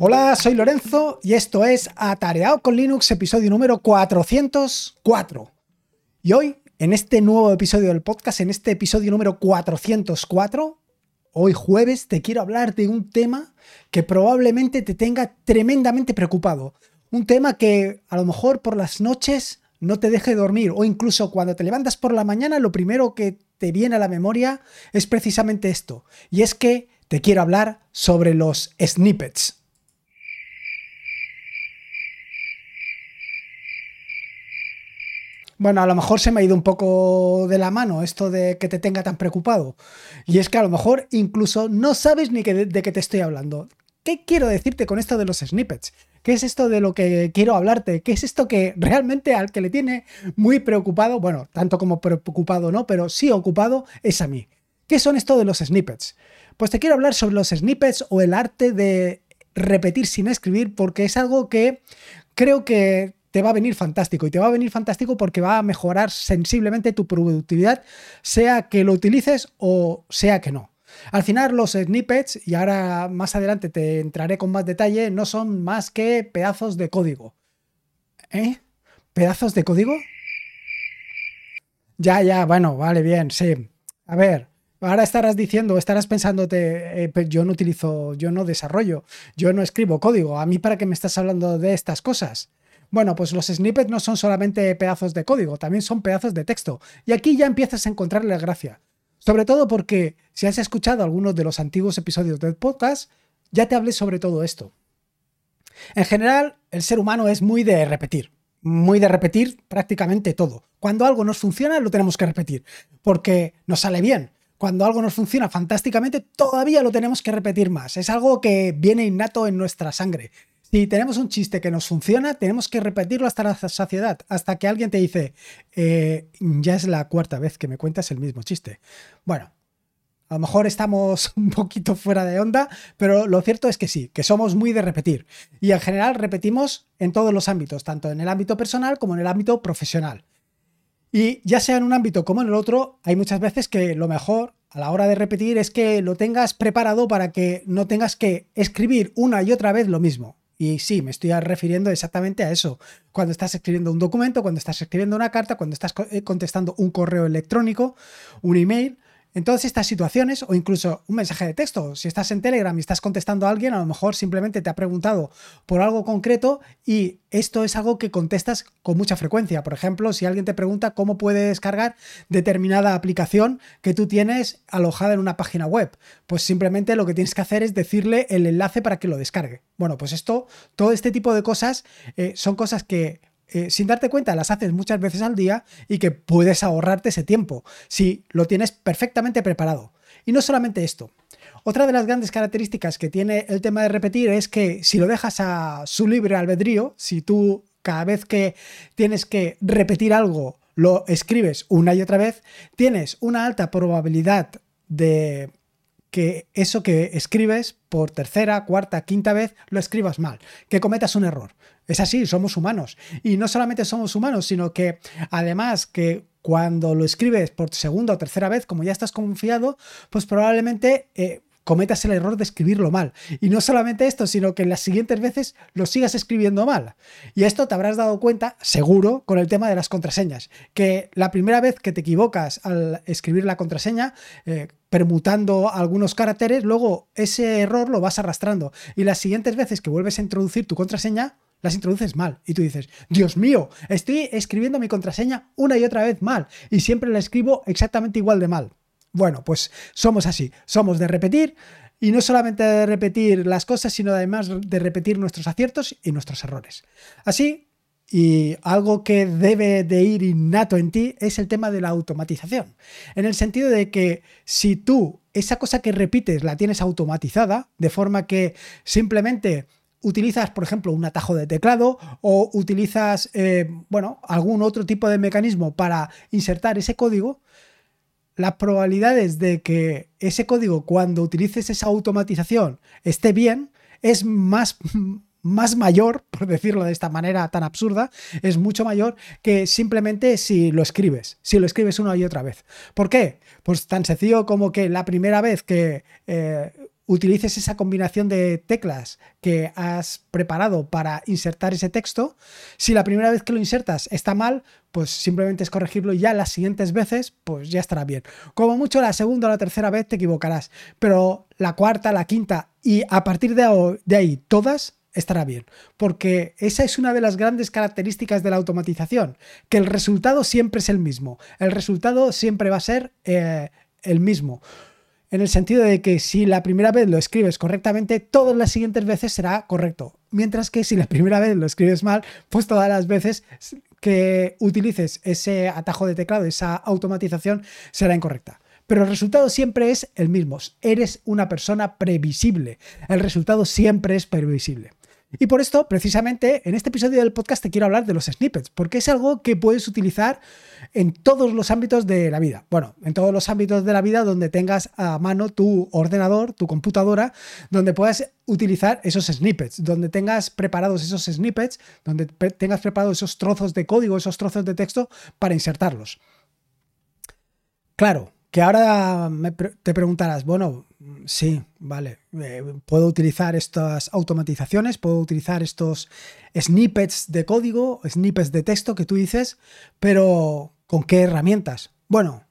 Hola, soy Lorenzo y esto es Atareado con Linux, episodio número 404. Y hoy, en este nuevo episodio del podcast, en este episodio número 404, hoy jueves te quiero hablar de un tema que probablemente te tenga tremendamente preocupado. Un tema que a lo mejor por las noches no te deje dormir o incluso cuando te levantas por la mañana lo primero que te viene a la memoria es precisamente esto. Y es que te quiero hablar sobre los snippets. Bueno, a lo mejor se me ha ido un poco de la mano esto de que te tenga tan preocupado. Y es que a lo mejor incluso no sabes ni de, qué te estoy hablando. ¿Qué quiero decirte con esto de los snippets? ¿Qué es esto de lo que quiero hablarte? ¿Qué es esto que realmente al que le tiene muy preocupado, bueno, tanto como preocupado no, pero sí ocupado, es a mí? ¿Qué son esto de los snippets? Pues te quiero hablar sobre los snippets o el arte de repetir sin escribir porque es algo que creo que te va a venir fantástico. Y te va a venir fantástico porque va a mejorar sensiblemente tu productividad, sea que lo utilices o sea que no. Al final los snippets, y ahora más adelante te entraré con más detalle, no son más que pedazos de código. ¿Eh? ¿Pedazos de código? Ya, ya, bueno, vale, bien, sí. A ver, ahora estarás diciendo, estarás pensándote, eh, yo no utilizo, yo no desarrollo, yo no escribo código. ¿A mí para qué me estás hablando de estas cosas? Bueno, pues los snippets no son solamente pedazos de código, también son pedazos de texto. Y aquí ya empiezas a encontrarle gracia. Sobre todo porque si has escuchado algunos de los antiguos episodios del podcast, ya te hablé sobre todo esto. En general, el ser humano es muy de repetir, muy de repetir prácticamente todo. Cuando algo nos funciona, lo tenemos que repetir, porque nos sale bien. Cuando algo nos funciona fantásticamente, todavía lo tenemos que repetir más. Es algo que viene innato en nuestra sangre. Si tenemos un chiste que nos funciona, tenemos que repetirlo hasta la saciedad, hasta que alguien te dice, eh, ya es la cuarta vez que me cuentas el mismo chiste. Bueno, a lo mejor estamos un poquito fuera de onda, pero lo cierto es que sí, que somos muy de repetir. Y en general repetimos en todos los ámbitos, tanto en el ámbito personal como en el ámbito profesional. Y ya sea en un ámbito como en el otro, hay muchas veces que lo mejor a la hora de repetir es que lo tengas preparado para que no tengas que escribir una y otra vez lo mismo. Y sí, me estoy refiriendo exactamente a eso. Cuando estás escribiendo un documento, cuando estás escribiendo una carta, cuando estás eh, contestando un correo electrónico, un email, en todas estas situaciones, o incluso un mensaje de texto, si estás en Telegram y estás contestando a alguien, a lo mejor simplemente te ha preguntado por algo concreto y esto es algo que contestas con mucha frecuencia. Por ejemplo, si alguien te pregunta cómo puede descargar determinada aplicación que tú tienes alojada en una página web, pues simplemente lo que tienes que hacer es decirle el enlace para que lo descargue. Bueno, pues esto, todo este tipo de cosas eh, son cosas que eh, sin darte cuenta las haces muchas veces al día y que puedes ahorrarte ese tiempo si lo tienes perfectamente preparado. Y no solamente esto. Otra de las grandes características que tiene el tema de repetir es que si lo dejas a su libre albedrío, si tú cada vez que tienes que repetir algo lo escribes una y otra vez, tienes una alta probabilidad de que eso que escribes por tercera, cuarta, quinta vez lo escribas mal, que cometas un error. Es así, somos humanos. Y no solamente somos humanos, sino que además que cuando lo escribes por segunda o tercera vez, como ya estás confiado, pues probablemente eh, cometas el error de escribirlo mal. Y no solamente esto, sino que las siguientes veces lo sigas escribiendo mal. Y esto te habrás dado cuenta, seguro, con el tema de las contraseñas, que la primera vez que te equivocas al escribir la contraseña, eh, permutando algunos caracteres, luego ese error lo vas arrastrando. Y las siguientes veces que vuelves a introducir tu contraseña, las introduces mal. Y tú dices, Dios mío, estoy escribiendo mi contraseña una y otra vez mal. Y siempre la escribo exactamente igual de mal. Bueno, pues somos así, somos de repetir. Y no solamente de repetir las cosas, sino además de repetir nuestros aciertos y nuestros errores. Así, y algo que debe de ir innato en ti es el tema de la automatización. En el sentido de que si tú esa cosa que repites la tienes automatizada, de forma que simplemente utilizas, por ejemplo, un atajo de teclado o utilizas, eh, bueno, algún otro tipo de mecanismo para insertar ese código, las probabilidades de que ese código, cuando utilices esa automatización, esté bien, es más, más mayor, por decirlo de esta manera tan absurda, es mucho mayor que simplemente si lo escribes, si lo escribes una y otra vez. ¿Por qué? Pues tan sencillo como que la primera vez que eh, utilices esa combinación de teclas que has preparado para insertar ese texto. Si la primera vez que lo insertas está mal, pues simplemente es corregirlo y ya las siguientes veces, pues ya estará bien. Como mucho la segunda o la tercera vez te equivocarás, pero la cuarta, la quinta y a partir de, ahí todas estará bien, porque esa es una de las grandes características de la automatización, que el resultado siempre es el mismo, el resultado siempre va a ser eh, el mismo en el sentido de que si la primera vez lo escribes correctamente, todas las siguientes veces será correcto. Mientras que si la primera vez lo escribes mal, pues todas las veces que utilices ese atajo de teclado, esa automatización, será incorrecta. Pero el resultado siempre es el mismo. Eres una persona previsible. El resultado siempre es previsible. Y por esto, precisamente, en este episodio del podcast te quiero hablar de los snippets, porque es algo que puedes utilizar en todos los ámbitos de la vida. Bueno, en todos los ámbitos de la vida donde tengas a mano tu ordenador, tu computadora, donde puedas utilizar esos snippets, donde tengas preparados esos snippets, donde tengas preparados esos trozos de código, esos trozos de texto para insertarlos. Claro, que ahora te preguntarás, bueno, sí, vale, eh, puedo utilizar estas automatizaciones, puedo utilizar estos snippets de código, snippets de texto que tú dices, pero ¿con qué herramientas? Bueno,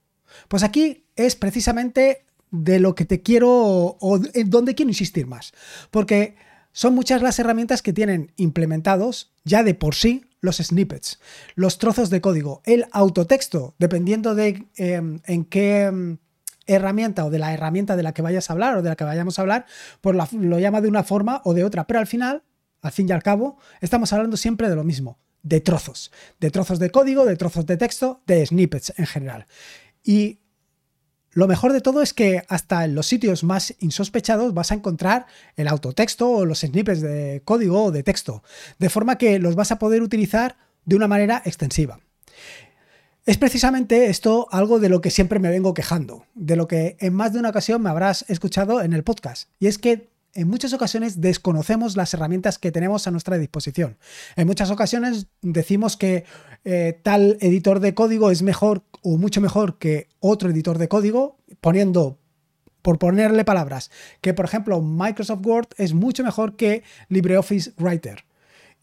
pues aquí es precisamente de lo que te quiero o en donde quiero insistir más, porque son muchas las herramientas que tienen implementados ya de por sí los snippets, los trozos de código, el autotexto, dependiendo de em, en qué em, herramienta o de la herramienta de la que vayas a hablar o de la que vayamos a hablar, pues lo llama de una forma o de otra. Pero al final, al fin y al cabo, estamos hablando siempre de lo mismo, de trozos, de trozos de código, de trozos de texto, de snippets en general. Y lo mejor de todo es que hasta en los sitios más insospechados vas a encontrar el autotexto o los snippets de código o de texto, de forma que los vas a poder utilizar de una manera extensiva. Es precisamente esto algo de lo que siempre me vengo quejando, de lo que en más de una ocasión me habrás escuchado en el podcast, y es que en muchas ocasiones desconocemos las herramientas que tenemos a nuestra disposición. En muchas ocasiones decimos que eh, tal editor de código es mejor o mucho mejor que otro editor de código, poniendo, por ponerle palabras, que por ejemplo Microsoft Word es mucho mejor que LibreOffice Writer.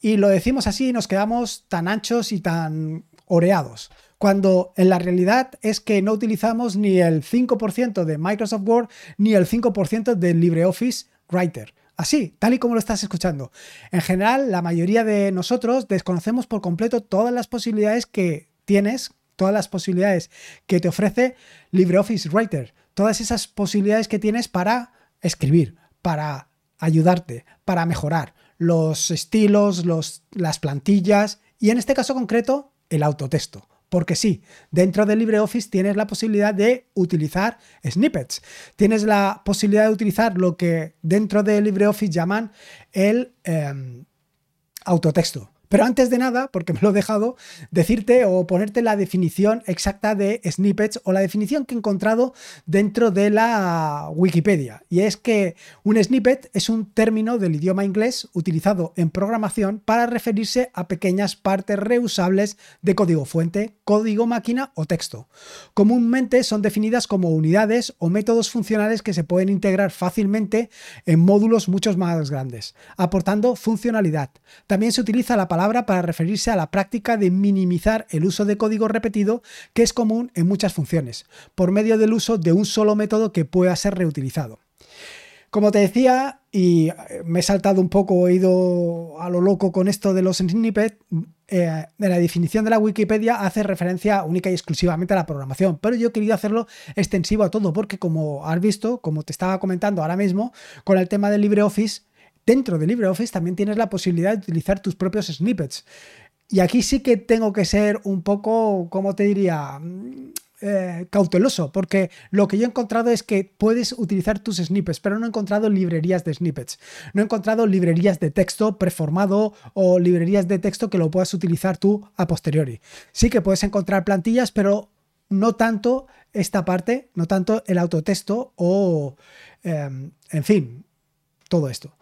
Y lo decimos así y nos quedamos tan anchos y tan oreados cuando en la realidad es que no utilizamos ni el 5% de Microsoft Word ni el 5% de LibreOffice Writer. Así, tal y como lo estás escuchando. En general, la mayoría de nosotros desconocemos por completo todas las posibilidades que tienes, todas las posibilidades que te ofrece LibreOffice Writer, todas esas posibilidades que tienes para escribir, para ayudarte, para mejorar los estilos, los, las plantillas y en este caso concreto, el autotexto. Porque sí, dentro de LibreOffice tienes la posibilidad de utilizar snippets. Tienes la posibilidad de utilizar lo que dentro de LibreOffice llaman el em, autotexto. Pero antes de nada, porque me lo he dejado, decirte o ponerte la definición exacta de snippets o la definición que he encontrado dentro de la Wikipedia. Y es que un snippet es un término del idioma inglés utilizado en programación para referirse a pequeñas partes reusables de código fuente, código máquina o texto. Comúnmente son definidas como unidades o métodos funcionales que se pueden integrar fácilmente en módulos mucho más grandes, aportando funcionalidad. También se utiliza la palabra para referirse a la práctica de minimizar el uso de código repetido que es común en muchas funciones, por medio del uso de un solo método que pueda ser reutilizado. Como te decía, y me he saltado un poco, he ido a lo loco con esto de los snippets, eh, la definición de la Wikipedia hace referencia única y exclusivamente a la programación, pero yo he querido hacerlo extensivo a todo, porque como has visto, como te estaba comentando ahora mismo, con el tema de LibreOffice, dentro de LibreOffice también tienes la posibilidad de utilizar tus propios snippets. Y aquí sí que tengo que ser un poco, ¿cómo te diría? Mm, eh, cauteloso, porque lo que yo he encontrado es que puedes utilizar tus snippets, pero no he encontrado librerías de snippets. No he encontrado librerías de texto preformado o librerías de texto que lo puedas utilizar tú a posteriori. Sí que puedes encontrar plantillas, pero no tanto esta parte, no tanto el autotexto o, em, en fin, todo esto.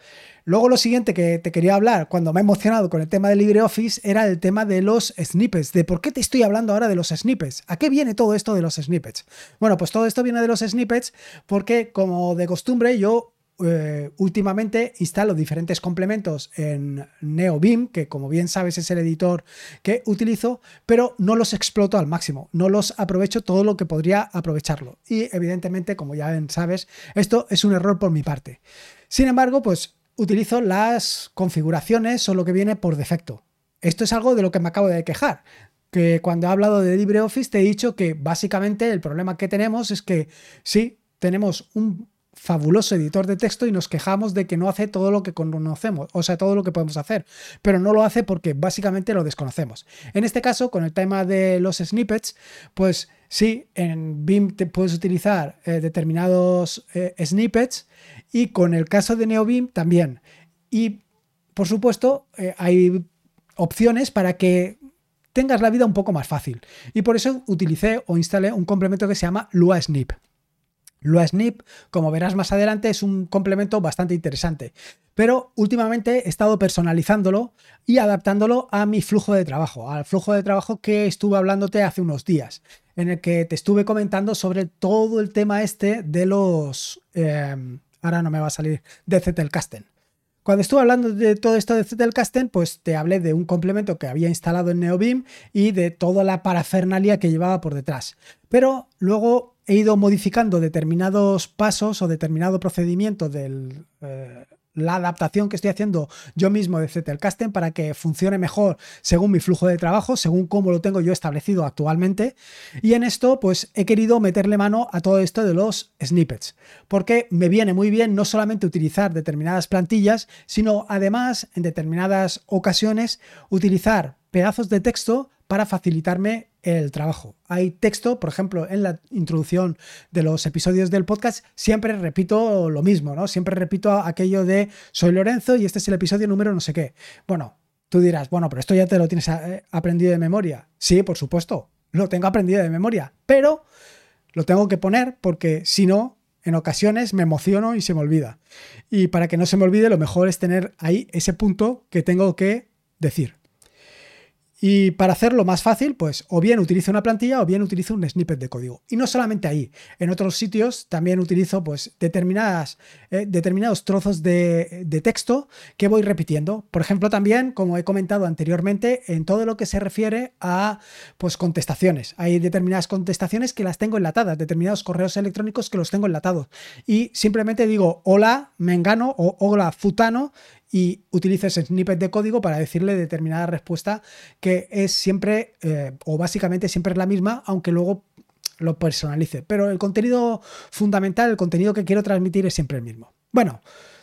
Luego lo siguiente que te quería hablar cuando me he emocionado con el tema de LibreOffice era el tema de los snippets, de por qué te estoy hablando ahora de los snippets. ¿A qué viene todo esto de los snippets? Bueno, pues todo esto viene de los snippets porque como de costumbre yo eh, últimamente instalo diferentes complementos en NeoBeam, que como bien sabes es el editor que utilizo, pero no los exploto al máximo, no los aprovecho todo lo que podría aprovecharlo. Y evidentemente, como ya sabes, esto es un error por mi parte. Sin embargo, pues utilizo las configuraciones o lo que viene por defecto. Esto es algo de lo que me acabo de quejar que cuando he hablado de LibreOffice te he dicho que básicamente el problema que tenemos es que sí, tenemos un fabuloso editor de texto y nos quejamos de que no hace todo lo que conocemos, o sea, todo lo que podemos hacer, pero no lo hace porque básicamente lo desconocemos. En este caso, con el tema de los snippets, pues sí, en BIM te puedes utilizar eh, determinados eh, snippets y con el caso de NeoBeam también. Y por supuesto, eh, hay opciones para que tengas la vida un poco más fácil. Y por eso utilicé o instalé un complemento que se llama Lua Snip. LuaSnip, como verás más adelante, es un complemento bastante interesante. Pero últimamente he estado personalizándolo y adaptándolo a mi flujo de trabajo, al flujo de trabajo que estuve hablándote hace unos días, en el que te estuve comentando sobre todo el tema este de los... Em, ahora no me va a salir, de Zettelkasten. Cuando estuve hablando de todo esto de Zettelkasten, pues te hablé de un complemento que había instalado en NeoBeam y de toda la parafernalia que llevaba por detrás. Pero luego he ido modificando determinados pasos o determinado procedimiento de eh, la adaptación que estoy haciendo yo mismo de Zettelkasten para que funcione mejor según mi flujo de trabajo, según cómo lo tengo yo establecido actualmente. Y en esto, pues he querido meterle mano a todo esto de los snippets, porque me viene muy bien no solamente utilizar determinadas plantillas, sino además en determinadas ocasiones utilizar pedazos de texto para facilitarme el trabajo. Hay texto, por ejemplo, en la introducción de los episodios del podcast, siempre repito lo mismo, ¿no? Siempre repito aquello de soy Lorenzo y este es el episodio número no sé qué. Bueno, tú dirás, bueno, pero esto ya te lo tienes eh, aprendido de memoria. Sí, por supuesto, lo tengo aprendido de memoria, pero lo tengo que poner porque si no, en ocasiones me emociono y se me olvida. Y para que no se me olvide, lo mejor es tener ahí ese punto que tengo que decir. Y para hacerlo más fácil, pues o bien utilizo una plantilla o bien utilizo un snippet de código. Y no solamente ahí, en otros sitios también utilizo pues determinadas, eh, determinados trozos de, texto que voy repitiendo. Por ejemplo, también, como he comentado anteriormente, en todo lo que se refiere a pues contestaciones. Hay determinadas contestaciones que las tengo enlatadas, determinados correos electrónicos que los tengo enlatados. Y simplemente digo hola, me engano o hola, futano y utilices snippet de código para decirle determinada respuesta que es siempre eh, o básicamente siempre es la misma, aunque luego lo personalice. Pero el contenido fundamental, el contenido que quiero transmitir es siempre el mismo. Bueno,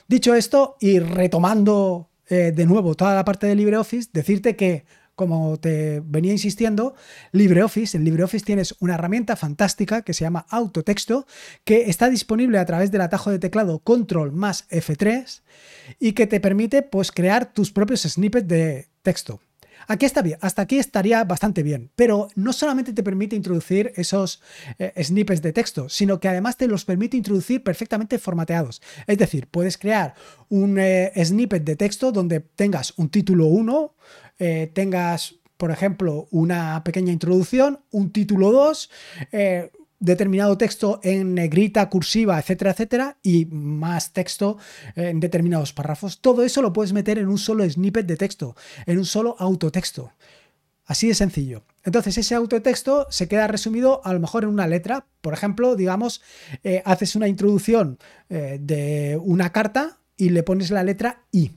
dicho esto y retomando eh, de nuevo toda la parte de LibreOffice, decirte que como te venía insistiendo, LibreOffice, en LibreOffice tienes una herramienta fantástica que se llama Autotexto, que está disponible a través del atajo de teclado Control más F3 y que te permite pues, crear tus propios snippets de texto. Aquí está bien, hasta aquí estaría bastante bien, pero no solamente te permite introducir esos eh, snippets de texto, sino que además te los permite introducir perfectamente formateados. Es decir, puedes crear un eh, snippet de texto donde tengas un título 1, eh, tengas, por ejemplo, una pequeña introducción, un título 2, eh, determinado texto en negrita, cursiva, etcétera, etcétera, y más texto en determinados párrafos. Todo eso lo puedes meter en un solo snippet de texto, en un solo autotexto. Así de sencillo. Entonces ese autotexto se queda resumido a lo mejor en una letra. Por ejemplo, digamos, eh, haces una introducción de una carta y le pones la letra I.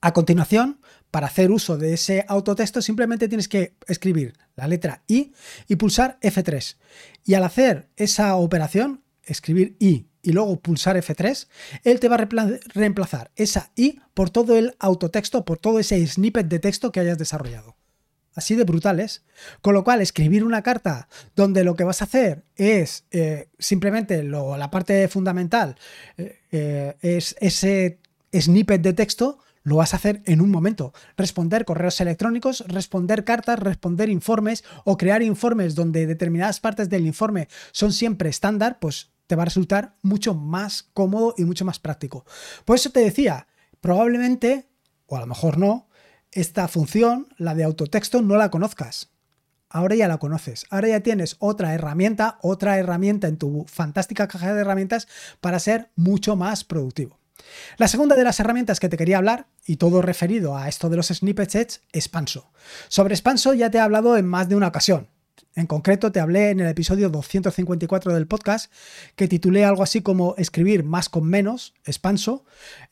A continuación, para hacer uso de ese autotexto simplemente tienes que escribir la letra I y pulsar F3. Y al hacer esa operación, escribir I y luego pulsar F3, él te va a reemplazar esa I por todo el autotexto, por todo ese snippet de texto que hayas desarrollado. Así de brutales. Con lo cual, escribir una carta donde lo que vas a hacer es eh, simplemente la parte fundamental, eh, eh, es ese snippet de texto, lo vas a hacer en un momento. Responder correos electrónicos, responder cartas, responder informes o crear informes donde determinadas partes del informe son siempre estándar, pues te va a resultar mucho más cómodo y mucho más práctico. Por eso te decía, probablemente, o a lo mejor no, esta función, la de autotexto, no la conozcas. ahora ya la conoces. Ahora ya tienes otra herramienta, otra herramienta en tu fantástica caja de herramientas para ser mucho más productivo. La segunda de las herramientas que te quería hablar, y todo referido a esto de los snippets, es Spanso. Sobre Spanso ya te he hablado en más de una ocasión. En concreto, te hablé en el episodio 254 del podcast, que titulé algo así como Escribir más con menos, Expanso.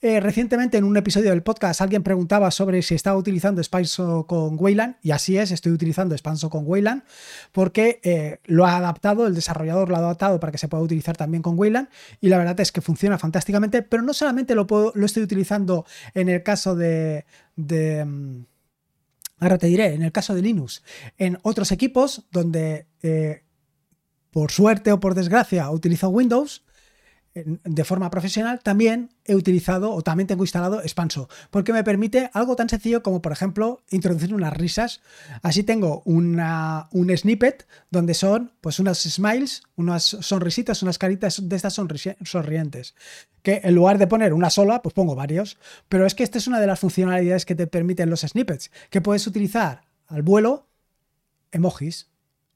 Eh, recientemente, en un episodio del podcast, alguien preguntaba sobre si estaba utilizando Expanso con Wayland, y así es, estoy utilizando Expanso con Wayland, porque eh, lo ha adaptado, el desarrollador lo ha adaptado para que se pueda utilizar también con Wayland, y la verdad es que funciona fantásticamente, pero no solamente lo, puedo, lo estoy utilizando en el caso de mm, Ahora te diré, en el caso de Linux, en otros equipos donde eh, por suerte o por desgracia utilizo Windows, de forma profesional, también he utilizado o también tengo instalado Expanso, porque me permite algo tan sencillo como, por ejemplo, introducir unas risas. Así tengo una, un snippet donde son pues unas smiles, unas sonrisitas, unas caritas de estas sonrientes. Que en lugar de poner una sola, pues pongo varios. Pero es que esta es una de las funcionalidades que te permiten los snippets, que puedes utilizar al vuelo emojis,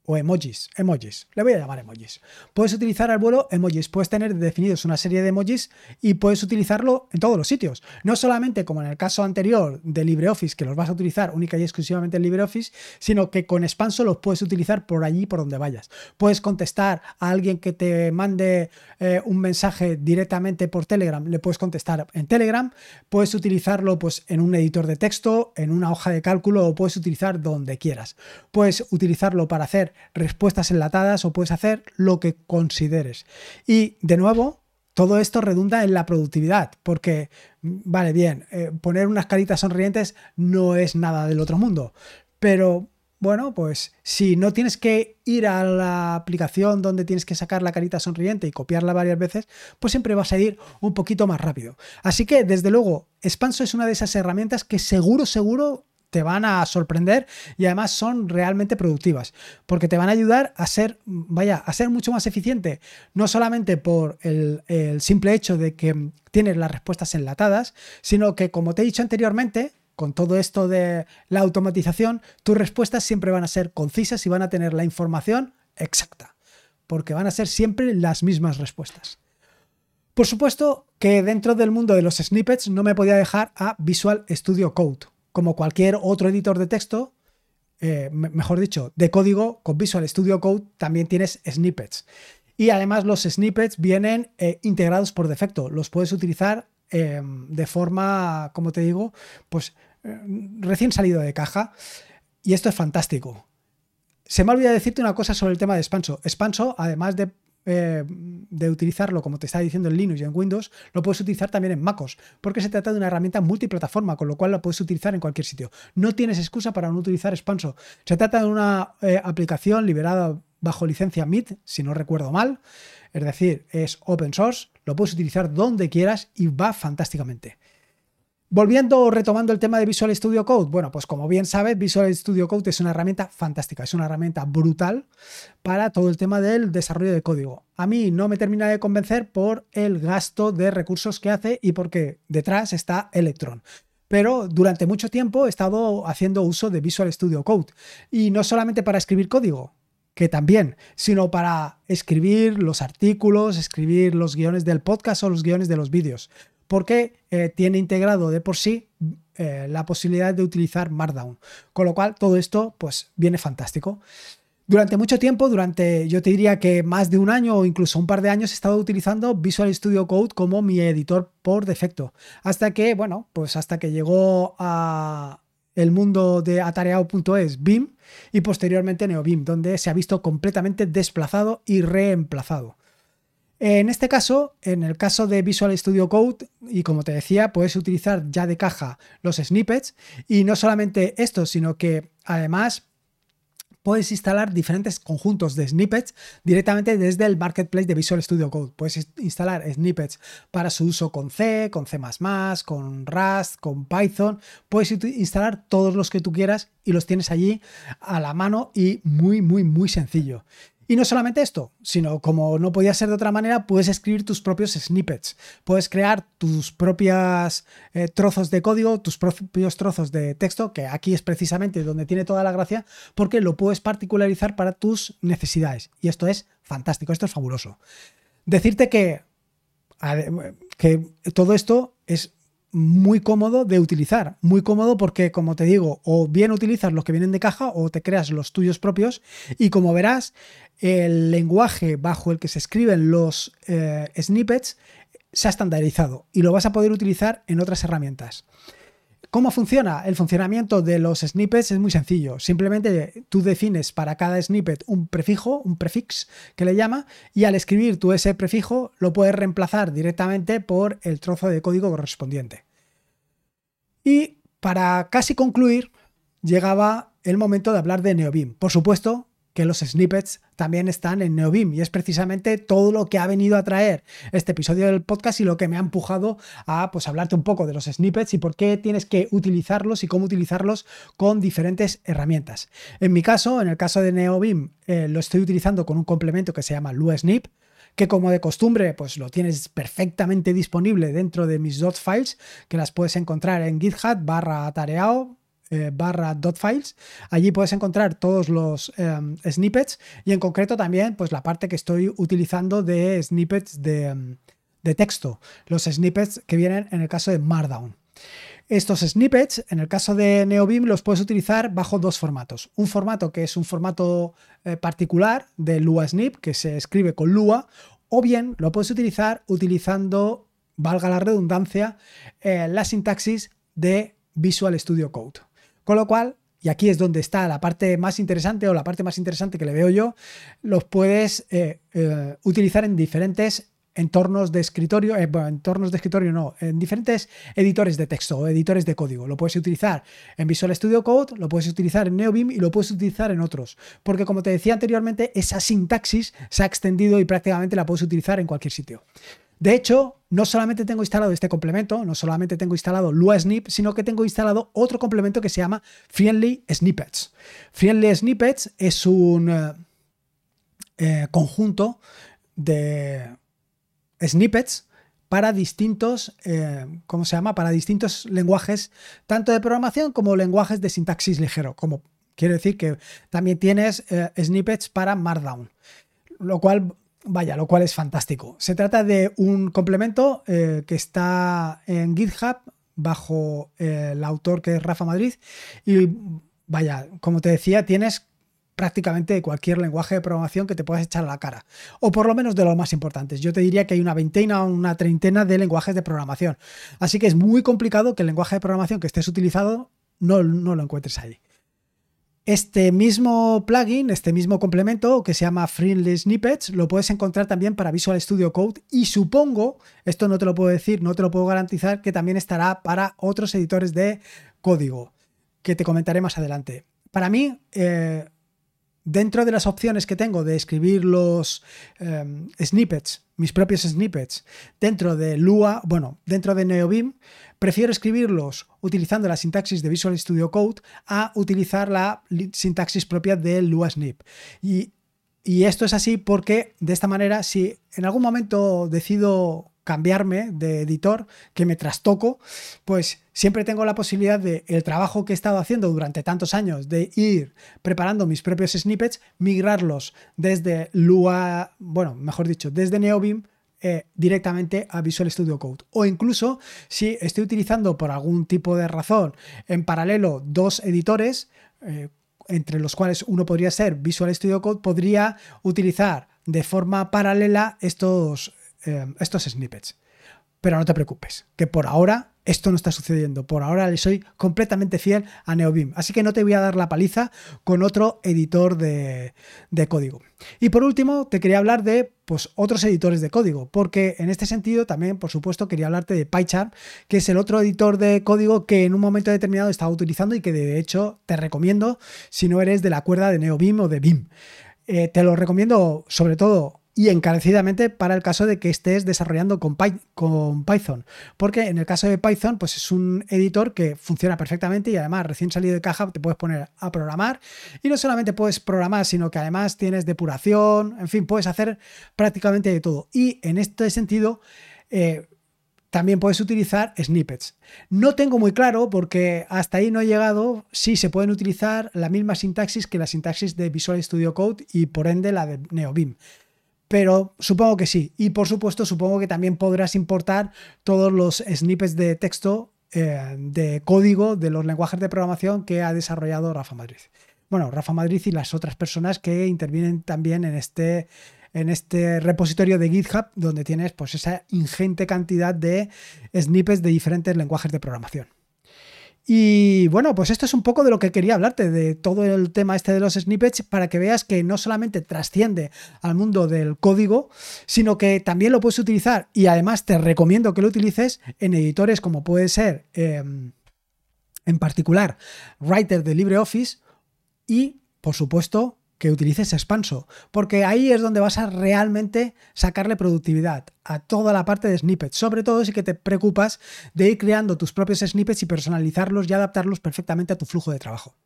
o emojis, emojis, le voy a llamar emojis. Puedes utilizar al vuelo emojis, puedes tener definidos una serie de emojis y puedes utilizarlo en todos los sitios. No solamente como en el caso anterior de LibreOffice, que los vas a utilizar única y exclusivamente en LibreOffice, sino que con Expanso los puedes utilizar por allí, por donde vayas. Puedes contestar a alguien que te mande eh, un mensaje directamente por Telegram, le puedes contestar en Telegram, puedes utilizarlo pues, en un editor de texto, en una hoja de cálculo o puedes utilizar donde quieras. Puedes utilizarlo para hacer respuestas enlatadas o puedes hacer lo que consideres. Y de nuevo, todo esto redunda en la productividad, porque, vale, bien, eh, poner unas caritas sonrientes no es nada del otro mundo, pero bueno, pues si no tienes que ir a la aplicación donde tienes que sacar la carita sonriente y copiarla varias veces, pues siempre vas a ir un poquito más rápido. Así que, desde luego, Expanso es una de esas herramientas que seguro, seguro te van a sorprender y además son realmente productivas, porque te van a ayudar a ser, vaya, a ser mucho más eficiente, no solamente por el, simple hecho de que tienes las respuestas enlatadas, sino que, como te he dicho anteriormente, con todo esto de la automatización, tus respuestas siempre van a ser concisas y van a tener la información exacta, porque van a ser siempre las mismas respuestas. Por supuesto que dentro del mundo de los snippets no me podía dejar a Visual Studio Code, como cualquier otro editor de texto, eh, mejor dicho, de código, con Visual Studio Code también tienes snippets. Y además los snippets vienen eh, integrados por defecto. Los puedes utilizar em, de forma, como te digo, pues eh, recién salido de caja. Y esto es fantástico. Se me ha olvidado decirte una cosa sobre el tema de Expanso. Expanso, además de eh, de utilizarlo, como te estaba diciendo en Linux y en Windows, lo puedes utilizar también en MacOS, porque se trata de una herramienta multiplataforma, con lo cual la puedes utilizar en cualquier sitio. No tienes excusa para no utilizar Expanso. Se trata de una eh, aplicación liberada bajo licencia MIT, si no recuerdo mal, es decir, es open source, lo puedes utilizar donde quieras y va fantásticamente. Volviendo o retomando el tema de Visual Studio Code, bueno, pues como bien sabes, Visual Studio Code es una herramienta fantástica, es una herramienta brutal para todo el tema del desarrollo de código. A mí no me termina de convencer por el gasto de recursos que hace y porque detrás está Electron pero durante mucho tiempo he estado haciendo uso de Visual Studio Code y no solamente para escribir código, que también, sino para escribir los artículos, escribir los guiones del podcast o los guiones de los vídeos porque eh, tiene integrado de por sí eh, la posibilidad de utilizar Markdown. Con lo cual, todo esto pues viene fantástico. Durante mucho tiempo, durante yo te diría que más de un año o incluso un par de años, he estado utilizando Visual Studio Code como mi editor por defecto. Hasta que, bueno, pues hasta que llegó a el mundo de atareado.es BIM y posteriormente NeoBIM, donde se ha visto completamente desplazado y reemplazado. En este caso, en el caso de Visual Studio Code, y como te decía, puedes utilizar ya de caja los snippets y no solamente esto, sino que además puedes instalar diferentes conjuntos de snippets directamente desde el marketplace de Visual Studio Code. Puedes instalar snippets para su uso con C, con C++, con Rust, con Python. Puedes instalar todos los que tú quieras y los tienes allí a la mano y muy, muy, muy sencillo. Y no solamente esto, sino como no podía ser de otra manera, puedes escribir tus propios snippets, puedes crear tus propios eh, trozos de código, tus propios trozos de texto, que aquí es precisamente donde tiene toda la gracia, porque lo puedes particularizar para tus necesidades. Y esto es fantástico, esto es fabuloso. Decirte que, que todo esto es muy cómodo de utilizar. Muy cómodo porque, como te digo, o bien utilizas los que vienen de caja o te creas los tuyos propios. Y como verás, el lenguaje bajo el que se escriben los eh, snippets se ha estandarizado y lo vas a poder utilizar en otras herramientas. ¿Cómo funciona? El funcionamiento de los snippets es muy sencillo. Simplemente tú defines para cada snippet un prefijo, un prefix que le llama, y al escribir tú ese prefijo lo puedes reemplazar directamente por el trozo de código correspondiente. Y para casi concluir, llegaba el momento de hablar de NeoBeam. Por supuesto, que los snippets también están en NeoBeam y es precisamente todo lo que ha venido a traer este episodio del podcast y lo que me ha empujado a pues hablarte un poco de los snippets y por qué tienes que utilizarlos y cómo utilizarlos con diferentes herramientas. En mi caso, en el caso de NeoBeam, eh, lo estoy utilizando con un complemento que se llama LuaSnip que como de costumbre pues lo tienes perfectamente disponible dentro de mis dot files que las puedes encontrar en github barra tareao eh, barra .files. Allí puedes encontrar todos los em, snippets y en concreto también pues la parte que estoy utilizando de snippets de, de texto, los snippets que vienen en el caso de Markdown. Estos snippets, en el caso de NeoBeam, los puedes utilizar bajo dos formatos. Un formato que es un formato eh, particular de Lua Snip, que se escribe con Lua, o bien lo puedes utilizar utilizando, valga la redundancia, eh, la sintaxis de Visual Studio Code. Con lo cual, y aquí es donde está la parte más interesante o la parte más interesante que le veo yo, los puedes eh, eh, utilizar en diferentes entornos de escritorio, eh, bueno, entornos de escritorio no, en diferentes editores de texto o editores de código. Lo puedes utilizar en Visual Studio Code, lo puedes utilizar en NeoBeam y lo puedes utilizar en otros. Porque como te decía anteriormente, esa sintaxis se ha extendido y prácticamente la puedes utilizar en cualquier sitio. De hecho, no solamente tengo instalado este complemento, no solamente tengo instalado Lua Snip, sino que tengo instalado otro complemento que se llama Friendly Snippets. Friendly Snippets es un eh, eh, conjunto de snippets para distintos, eh, ¿cómo se llama? Para distintos lenguajes, tanto de programación como lenguajes de sintaxis ligero, como quiere decir que también tienes snippets para Markdown, lo cual Vaya, lo cual es fantástico. Se trata de un complemento eh, que está en GitHub bajo eh, el autor que es Rafa Madrid. Y vaya, como te decía, tienes prácticamente cualquier lenguaje de programación que te puedas echar a la cara. O por lo menos de los más importantes. Yo te diría que hay una veintena o una treintena de lenguajes de programación. Así que es muy complicado que el lenguaje de programación que estés utilizado no, no lo encuentres ahí. Este mismo plugin, este mismo complemento que se llama Friendly Snippets, lo puedes encontrar también para Visual Studio Code y supongo, esto no te lo puedo decir, no te lo puedo garantizar, que también estará para otros editores de código, que te comentaré más adelante. Para mí, eh, dentro de las opciones que tengo de escribir los em, snippets, mis propios snippets, dentro de Lua, bueno, dentro de NeoBeam, prefiero escribirlos utilizando la sintaxis de Visual Studio Code a utilizar la sintaxis propia de Lua Snip. Y, y esto es así porque de esta manera, si en algún momento decido cambiarme de editor, que me trastoco, pues siempre tengo la posibilidad de el trabajo que he estado haciendo durante tantos años de ir preparando mis propios snippets, migrarlos desde Lua, bueno, mejor dicho, desde NeoBeam eh, directamente a Visual Studio Code. O incluso si estoy utilizando por algún tipo de razón en paralelo dos editores, eh, entre los cuales uno podría ser Visual Studio Code, podría utilizar de forma paralela estos eh, estos snippets. Pero no te preocupes, que por ahora esto no está sucediendo. Por ahora le soy completamente fiel a NeoBeam. Así que no te voy a dar la paliza con otro editor de, código. Y por último, te quería hablar de pues, otros editores de código, porque en este sentido también, por supuesto, quería hablarte de PyCharm, que es el otro editor de código que en un momento determinado estaba utilizando y que de hecho te recomiendo si no eres de la cuerda de NeoBeam o de BIM. Eh, te lo recomiendo sobre todo y encarecidamente para el caso de que estés desarrollando con, Python. Porque en el caso de Python, pues es un editor que funciona perfectamente y además recién salido de caja te puedes poner a programar. Y no solamente puedes programar, sino que además tienes depuración, en fin, puedes hacer prácticamente de todo. Y en este sentido, eh, también puedes utilizar snippets. No tengo muy claro porque hasta ahí no he llegado si se pueden utilizar la misma sintaxis que la sintaxis de Visual Studio Code y por ende la de NeoBeam pero supongo que sí. Y por supuesto, supongo que también podrás importar todos los snippets de texto eh, de código de los lenguajes de programación que ha desarrollado Rafa Madrid. Bueno, Rafa Madrid y las otras personas que intervienen también en este, en este repositorio de GitHub, donde tienes pues, esa ingente cantidad de snippets de diferentes lenguajes de programación. Y bueno, pues esto es un poco de lo que quería hablarte, de todo el tema este de los snippets, para que veas que no solamente trasciende al mundo del código, sino que también lo puedes utilizar. Y además te recomiendo que lo utilices en editores como puede ser, em, en particular, Writer de LibreOffice y, por supuesto, que utilices Expanso, porque ahí es donde vas a realmente sacarle productividad a toda la parte de snippets, sobre todo si que te preocupas de ir creando tus propios snippets y personalizarlos y adaptarlos perfectamente a tu flujo de trabajo.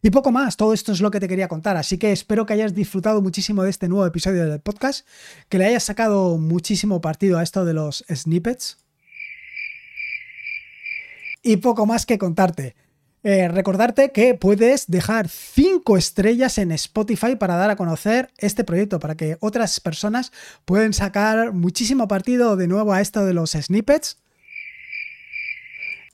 Y poco más, todo esto es lo que te quería contar, así que espero que hayas disfrutado muchísimo de este nuevo episodio del podcast, que le hayas sacado muchísimo partido a esto de los snippets. Y poco más que contarte. Eh, recordarte que puedes dejar 5 estrellas en Spotify para dar a conocer este proyecto, para que otras personas puedan sacar muchísimo partido de nuevo a esto de los snippets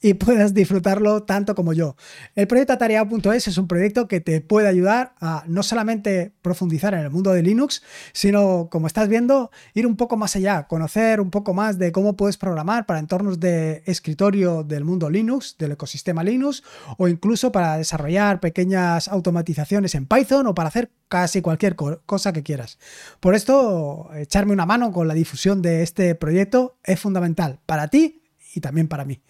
y puedas disfrutarlo tanto como yo. El proyecto atareado.es es un proyecto que te puede ayudar a no solamente profundizar en el mundo de Linux, sino, como estás viendo, ir un poco más allá, conocer un poco más de cómo puedes programar para entornos de escritorio del mundo Linux, del ecosistema Linux, o incluso para desarrollar pequeñas automatizaciones en Python o para hacer casi cualquier cosa que quieras. Por esto, echarme una mano con la difusión de este proyecto es fundamental para ti y también para mí.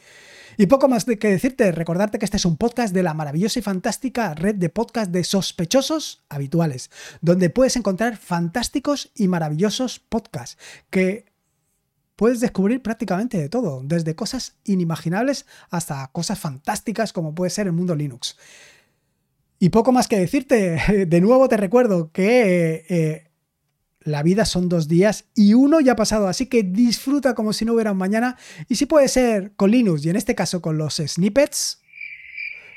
Y poco más que decirte, recordarte que este es un podcast de la maravillosa y fantástica red de podcast de sospechosos habituales, donde puedes encontrar fantásticos y maravillosos podcasts que puedes descubrir prácticamente de todo, desde cosas inimaginables hasta cosas fantásticas como puede ser el mundo Linux. Y poco más que decirte, de nuevo te recuerdo que eh, la vida son dos días y uno ya ha pasado, así que disfruta como si no hubiera un mañana. Y si puede ser con Linux y en este caso con los snippets,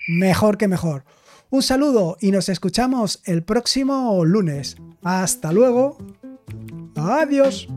mejor que mejor. Un saludo y nos escuchamos el próximo lunes. Hasta luego. Adiós.